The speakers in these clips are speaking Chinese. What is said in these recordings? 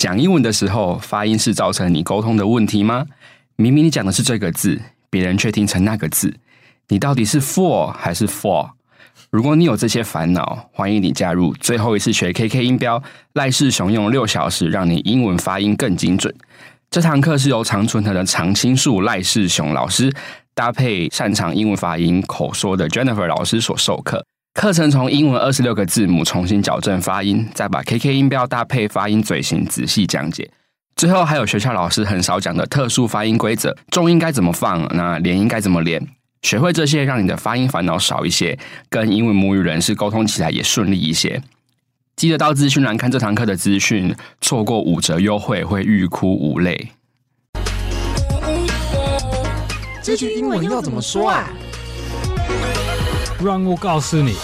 讲英文的时候，发音是造成你沟通的问题吗？明明你讲的是这个字，别人却听成那个字，你到底是 for 还是 for？如果你有这些烦恼，欢迎你加入最后一次学 KK 音标，赖世雄用六小时让你英文发音更精准。这堂课是由常春藤的常青树赖世雄老师搭配擅长英文发音口说的 Jennifer 老师所授课。课程从英文二十六个字母重新矫正发音，再把 KK 音标搭配发音嘴型仔细讲解。最后还有学校老师很少讲的特殊发音规则，重音该怎么放，那连音该怎么连。学会这些，让你的发音烦恼少一些，跟英文母语人士沟通起来也顺利一些。记得到资讯栏看这堂课的资讯，错过五折优惠会欲哭无泪。这句英文要怎么说啊？让我告诉你。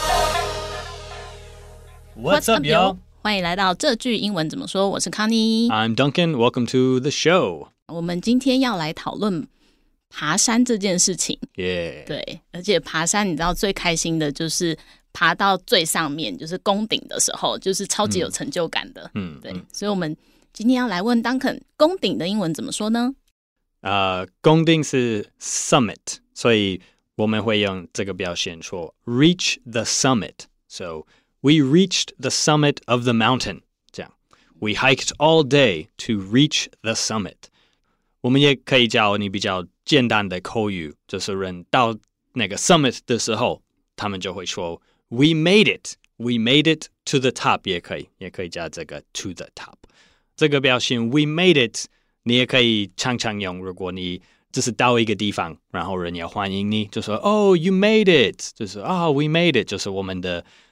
What's up, yo？欢迎来到这句英文怎么说？我是康妮。I'm Duncan. Welcome to the show. 我们今天要来讨论爬山这件事情。Yeah. 对，而且爬山，你知道最开心的就是爬到最上面，就是攻顶的时候，就是超级有成就感的。嗯，对。所以，我们今天要来问 Duncan，攻顶的英文怎么说呢？呃，攻顶是 summit，所以。我们会用这个表现说 reach the summit. So we reached the summit of the mountain. 这样，we hiked all day to reach the summit. 我们也可以教你比较简单的口语，就是人到那个 summit 的时候，他们就会说 we made it. We made it to the top. 也可以，也可以加这个 to the top. 这个表现 we made it，你也可以常常用，如果你。就是到一个地方，然后人要欢迎你，就说 “Oh, you made it”，就是啊、oh,，“We made it”，就是我们的旅行结束的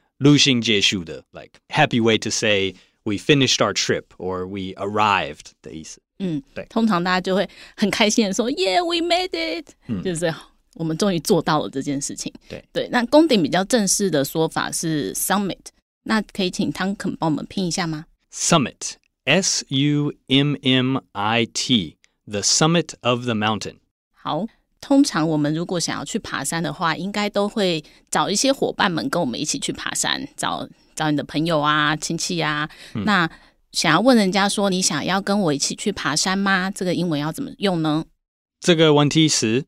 ，like happy way to say we finished our trip or we arrived 的意思。嗯，对，通常大家就会很开心的说 “Yeah, we made it”，、嗯、就是我们终于做到了这件事情。对对，那攻顶比较正式的说法是 “summit”，那可以请汤肯帮我们拼一下吗？Summit，S U M M I T。The summit of the mountain。好， 通常我们如果想要去爬山的话，应该都会找一些伙伴们跟我们一起去爬山，找找你的朋友啊、亲戚啊。嗯、那想要问人家说，你想要跟我一起去爬山吗？这个英文要怎么用呢？这个问题是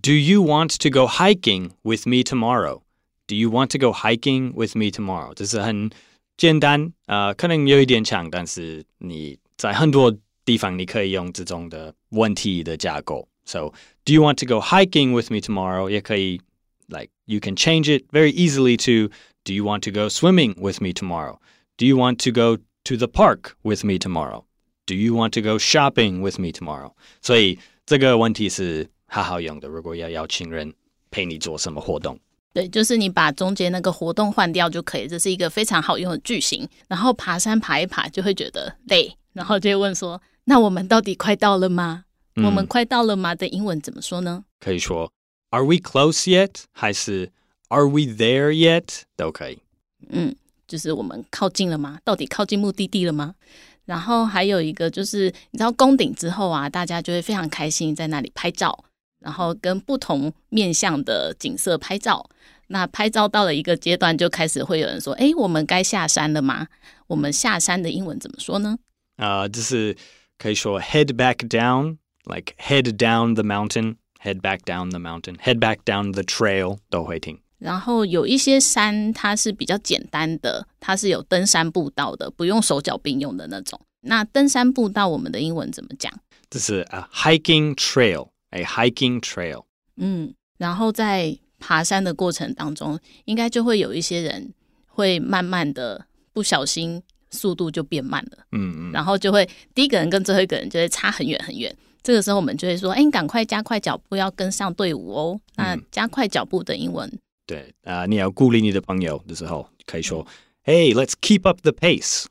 ，Do you want to go hiking with me tomorrow? Do you want to go hiking with me tomorrow? 这是很简单，呃，可能有一点长，但是你在很多。地方你可以用这种的问题的架构。So, do you want to go hiking with me tomorrow? 也可以，like you can change it very easily to Do you want to go swimming with me tomorrow? Do you want to go to the park with me tomorrow? Do you want to go shopping with me tomorrow? 所以这个问题是好好用的。如果要邀请人陪你做什么活动，对，就是你把中间那个活动换掉就可以。这是一个非常好用的句型。然后爬山爬一爬就会觉得累，然后就会问说。那我们到底快到了吗？ 嗯、我们快到了吗的英文怎么说呢？可以说 Are we close yet？还是 Are we there yet？都可以。嗯，就是我们靠近了吗？到底靠近目的地了吗？然后还有一个就是，你知道攻顶之后啊，大家就会非常开心，在那里拍照，然后跟不同面向的景色拍照。那拍照到了一个阶段，就开始会有人说：“哎，我们该下山了吗？”我们下山的英文怎么说呢？啊、uh，就是。可以说 head back down, like head down the mountain, head back down the mountain, head back down the trail 都会听。然后有一些山它是比较简单的，它是有登山步道的，不用手脚并用的那种。那登山步道我们的英文怎么讲？这是 a hiking trail, a hiking trail。嗯，然后在爬山的过程当中，应该就会有一些人会慢慢的不小心。速度就变慢了，嗯嗯，然后就会第一个人跟最后一个人就会差很远很远。这个时候我们就会说：“哎，你赶快加快脚步，要跟上队伍哦。”那加快脚步的英文，嗯、对啊、呃，你要鼓励你的朋友的时候，可以说：“Hey, let's keep up the pace.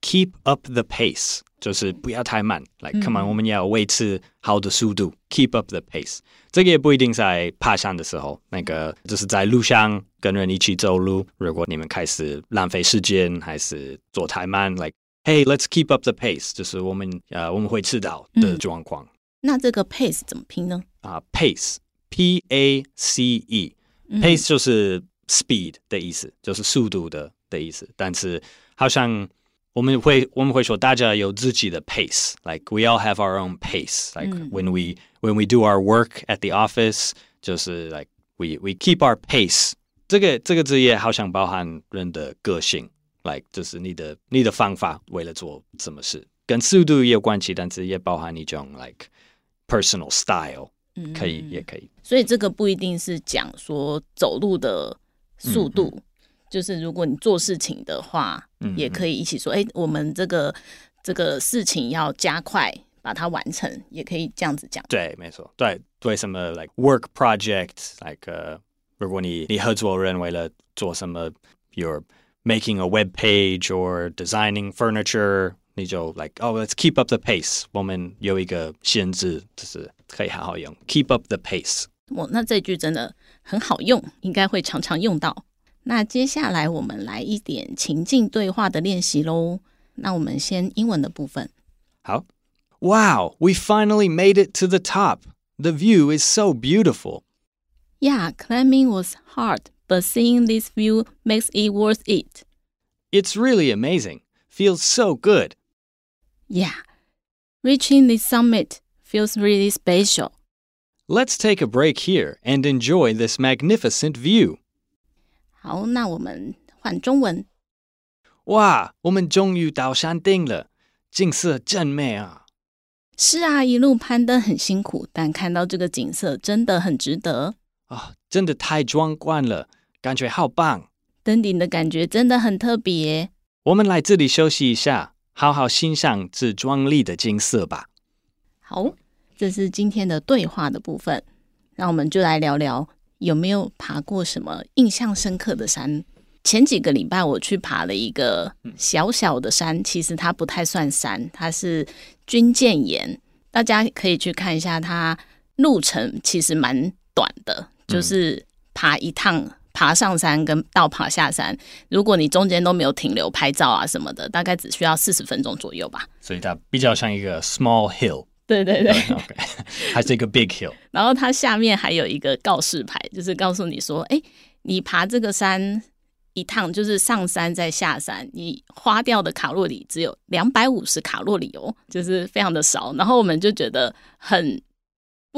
Keep up the pace，就是不要太慢。来、like, come on，、嗯、我们要维持好的速度。Keep up the pace。这个也不一定在爬山的时候，那个就是在路上。”跟人一起走路，如果你们开始浪费时间，还是走太慢，like hey let's keep up the pace，就是我们呃我们会迟到的状况。嗯、那这个 pace 怎么拼呢？啊、uh,，pace，p a c e，pace、嗯、就是 speed 的意思，就是速度的的意思。但是好像我们会我们会说大家有自己的 pace，like we all have our own pace，like、嗯、when we when we do our work at the office，就是 like we we keep our pace。这个这个字也好像包含人的个性，like 就是你的你的方法为了做什么事，跟速度也有关系，但是也包含一种 like personal style，嗯，可以也可以。所以这个不一定是讲说走路的速度。就是如果你做事情的话，嗯、也可以一起说，哎，我们这个这个事情要加快把它完成，也可以这样子讲。对，没错，对，对什么 like work project，like、uh, 如果你你合作人为了做什么，you're making a web page or designing furniture，你就 like oh let's keep up the pace，我们有一个限制，就是可以好好用 keep up the pace。我那这句真的很好用，应该会常常用到。那接下来我们来一点情境对话的练习喽。那我们先英文的部分。好，Wow, we finally made it to the top. The view is so beautiful. Yeah, climbing was hard, but seeing this view makes it worth it. It's really amazing. Feels so good. Yeah, reaching the summit feels really special. Let's take a break here and enjoy this magnificent view. 好，那我们换中文。哇，我们终于到山顶了，景色真美啊！是啊，一路攀登很辛苦，但看到这个景色真的很值得啊、哦！真的太壮观了，感觉好棒！登顶的感觉真的很特别。我们来这里休息一下， 好好欣赏这壮丽的景色吧。好，这是今天的对话的部分，那我们就来聊聊。有没有爬过什么印象深刻的山？前几个礼拜我去爬了一个小小的山，其实它不太算山，它是军舰岩。大家可以去看一下，它路程其实蛮短的，就是爬一趟，爬上山跟到爬下山，如果你中间都没有停留拍照啊什么的，大概只需要四十分钟左右吧。所以它比较像一个 small hill。对对对，OK，还是一个 big hill。然后它下面还有一个告示牌，就是告诉你说，哎，你爬这个山一趟，就是上山再下山，你花掉的卡路里只有两百五十卡路里哦，就是非常的少。然后我们就觉得很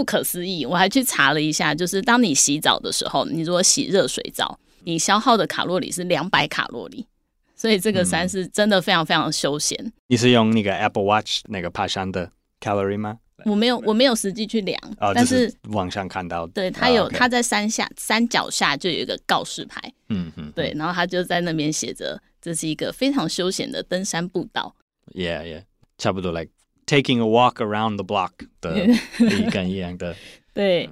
不可思议，我还去查了一下，就是当你洗澡的时候，你如果洗热水澡，你消耗的卡路里是两百卡路里，所以这个山是真的非常非常休闲。嗯。你是用那个 Apple Watch 那个爬山的？calorie 吗？我没有，我没有实际去量，哦、但是网上看到，对，它有，它、哦 okay、在山下山脚下就有一个告示牌，嗯嗯，对，然后他就在那边写着，这是一个非常休闲的登山步道。Yeah, yeah，差不多 like taking a walk around the block 的一跟一样的。对，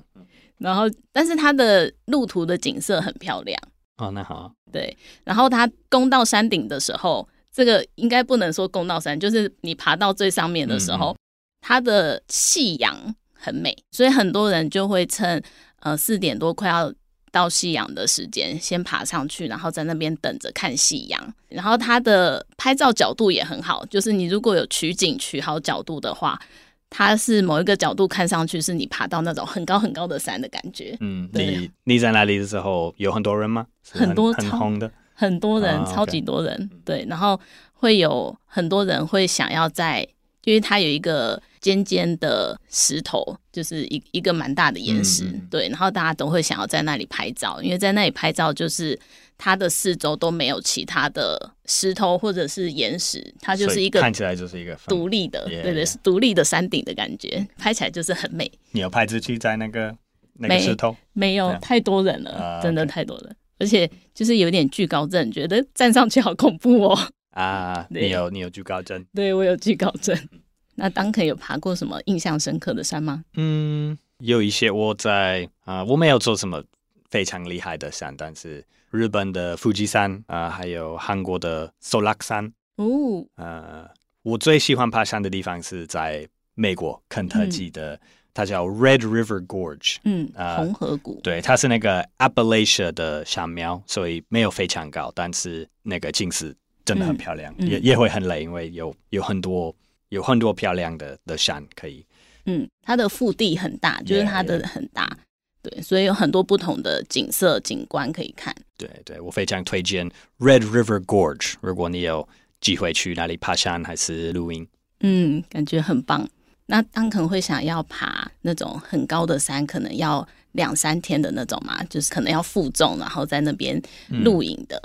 然后但是它的路途的景色很漂亮。哦，那好。对，然后它攻到山顶的时候，这个应该不能说攻到山，就是你爬到最上面的时候。嗯嗯它的夕阳很美，所以很多人就会趁呃四点多快要到夕阳的时间，先爬上去，然后在那边等着看夕阳。然后它的拍照角度也很好，就是你如果有取景取好角度的话，它是某一个角度看上去是你爬到那种很高很高的山的感觉。嗯，你你在那里的时候有很多人吗？很，很多很红的，很多人，超级多人。对，然后会有很多人会想要在，因为它有一个。尖尖的石头，就是一一个蛮大的岩石，嗯，对，然后大家都会想要在那里拍照，因为在那里拍照就是它的四周都没有其他的石头或者是岩石，它就是一个看起来就是一个独立的，对对，是独立的山顶的感觉，拍起来就是很美。你有拍自己在那个那个石头？没有，太多人了，真的太多人，而且就是有点惧高症，觉得站上去好恐怖哦。啊，你有你有惧高症？对，我有惧高症。那 Duncan 有爬过什么印象深刻的山吗？嗯，有一些我在啊、呃，我没有做什么非常厉害的山，但是日本的富士山啊、呃，还有韩国的索拉克山。哦，呃，我最喜欢爬山的地方是在美国肯特基的，嗯、它叫 Red River Gorge，嗯，呃、红河谷，对，它是那个 Appalachia 的山苗，所以没有非常高，但是那个景色真的很漂亮，嗯、也也会很累，因为有有很多。有很多漂亮的的山可以，嗯，它的腹地很大，就是它的很大，yeah, yeah. 对，所以有很多不同的景色景观可以看。对对，我非常推荐 Red River Gorge，如果你有机会去那里爬山还是露营。嗯，感觉很棒。那当可能会想要爬那种很高的山，可能要两三天的那种嘛，就是可能要负重，然后在那边露营的。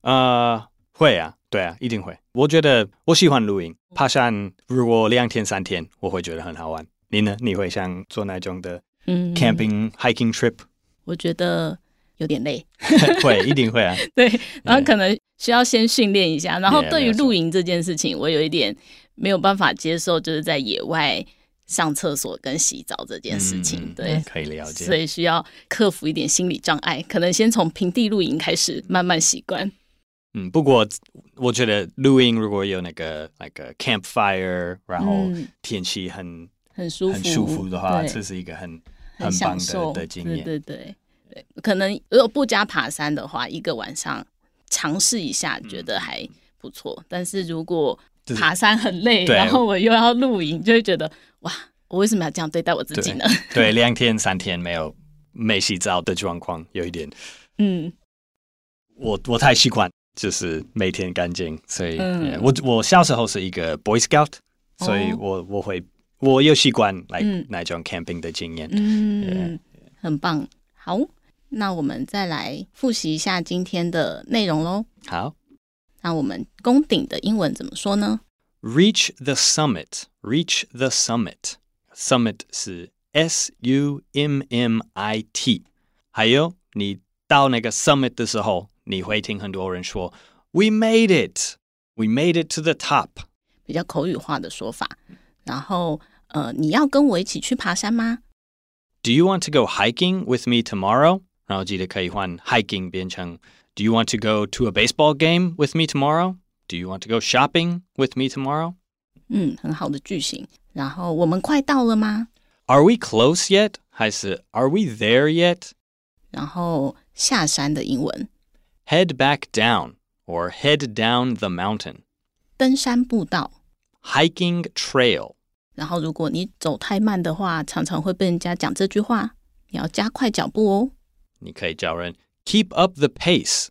呃，会啊，对啊，一定会。我觉得我喜欢露营，爬山如果两天三天，我会觉得很好玩。你呢？你会想做那种的嗯 camping hiking trip？我觉得有点累，会一定会啊。对，然后可能需要先训练一下。然后对于露营这件事情，我有一点。没有办法接受，就是在野外上厕所跟洗澡这件事情，嗯、对，可以了解，所以需要克服一点心理障碍，可能先从平地露营开始，慢慢习惯。嗯，不过我觉得露营如果有那个那个 campfire，然后天气很、嗯、很舒服很舒服的话，这是一个很很棒的的经验。对对对。对，可能如果不加爬山的话，一个晚上尝试一下，觉得还不错。嗯、但是如果爬山很累，然后我又要露营，就会觉得哇，我为什么要这样对待我自己呢？对，两天三天没有没洗澡的状况，有一点，嗯，我我太习惯就是每天干净，所以、嗯、我我小时候是一个 Boy Scout，所以我我会我有习惯来那种 camping 的经验，嗯.很棒。好，那我们再来复习一下今天的内容喽。好。那我们攻顶的英文怎么说呢？Reach the summit. Reach the summit. Summit 是 S U M M I T。还有，你到那个 summit 的时候，你会听很多人说 "We made it. We made it to the top." 比较口语化的说法。然后，呃，你要跟我一起去爬山吗？Do you want to go hiking with me tomorrow? 然后记得可以换 hiking 变成 Do you want to go to a baseball game with me tomorrow? Do you want to go shopping with me tomorrow? 嗯，很好的句型。然后我们快到了吗？Are we close yet? 还是 Are we there yet? 然后下山的英文 ，Head back down or head down the mountain. 登山步道，Hiking trail. 然后如果你走太慢的话，常常会被人家讲这句话，你要加快脚步哦。你可以叫人。Keep up the pace.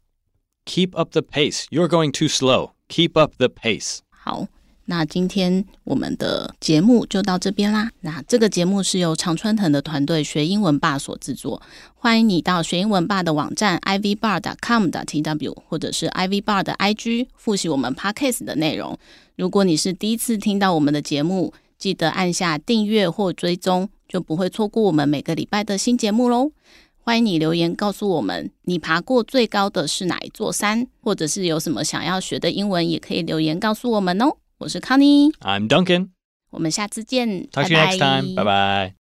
Keep up the pace. You're going too slow. Keep up the pace. 好， 那今天我们的节目就到这边啦。那这个节目是由常春藤的团队学英文吧所制作。欢迎你到学英文吧的网站 ivbar.com.tw 或者是 ivbar 的 IG 复习我们 podcast 的内容。如果你是第一次听到我们的节目，记得按下订阅或追踪，就不会错过我们每个礼拜的新节目喽。欢迎你留言告诉我们，你爬过最高的是哪一座山，或者是有什么想要学的英文，也可以留言告诉我们哦。我是 Connie，I'm Duncan，我们下次见，Talk to you next time，拜拜。